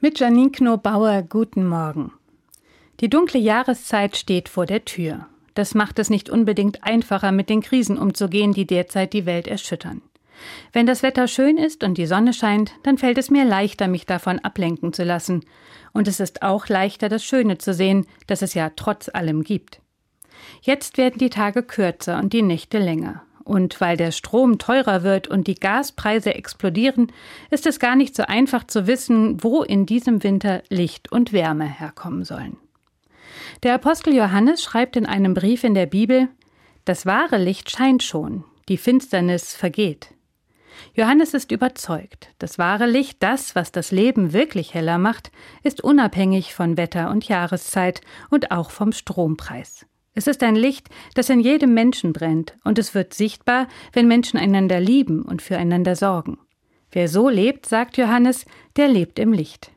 Mit Janine Knobauer guten Morgen. Die dunkle Jahreszeit steht vor der Tür. Das macht es nicht unbedingt einfacher, mit den Krisen umzugehen, die derzeit die Welt erschüttern. Wenn das Wetter schön ist und die Sonne scheint, dann fällt es mir leichter, mich davon ablenken zu lassen. Und es ist auch leichter, das Schöne zu sehen, das es ja trotz allem gibt. Jetzt werden die Tage kürzer und die Nächte länger. Und weil der Strom teurer wird und die Gaspreise explodieren, ist es gar nicht so einfach zu wissen, wo in diesem Winter Licht und Wärme herkommen sollen. Der Apostel Johannes schreibt in einem Brief in der Bibel Das wahre Licht scheint schon, die Finsternis vergeht. Johannes ist überzeugt, das wahre Licht, das, was das Leben wirklich heller macht, ist unabhängig von Wetter und Jahreszeit und auch vom Strompreis. Es ist ein Licht, das in jedem Menschen brennt, und es wird sichtbar, wenn Menschen einander lieben und füreinander sorgen. Wer so lebt, sagt Johannes, der lebt im Licht.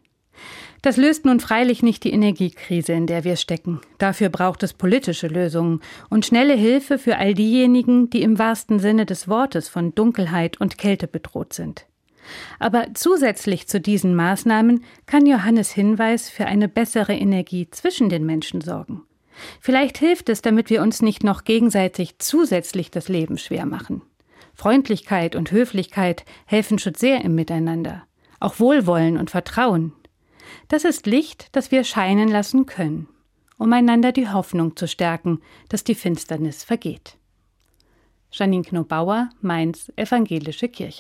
Das löst nun freilich nicht die Energiekrise, in der wir stecken. Dafür braucht es politische Lösungen und schnelle Hilfe für all diejenigen, die im wahrsten Sinne des Wortes von Dunkelheit und Kälte bedroht sind. Aber zusätzlich zu diesen Maßnahmen kann Johannes Hinweis für eine bessere Energie zwischen den Menschen sorgen. Vielleicht hilft es, damit wir uns nicht noch gegenseitig zusätzlich das Leben schwer machen. Freundlichkeit und Höflichkeit helfen schon sehr im Miteinander. Auch Wohlwollen und Vertrauen. Das ist Licht, das wir scheinen lassen können, um einander die Hoffnung zu stärken, dass die Finsternis vergeht. Janine Knobauer, Mainz, Evangelische Kirche.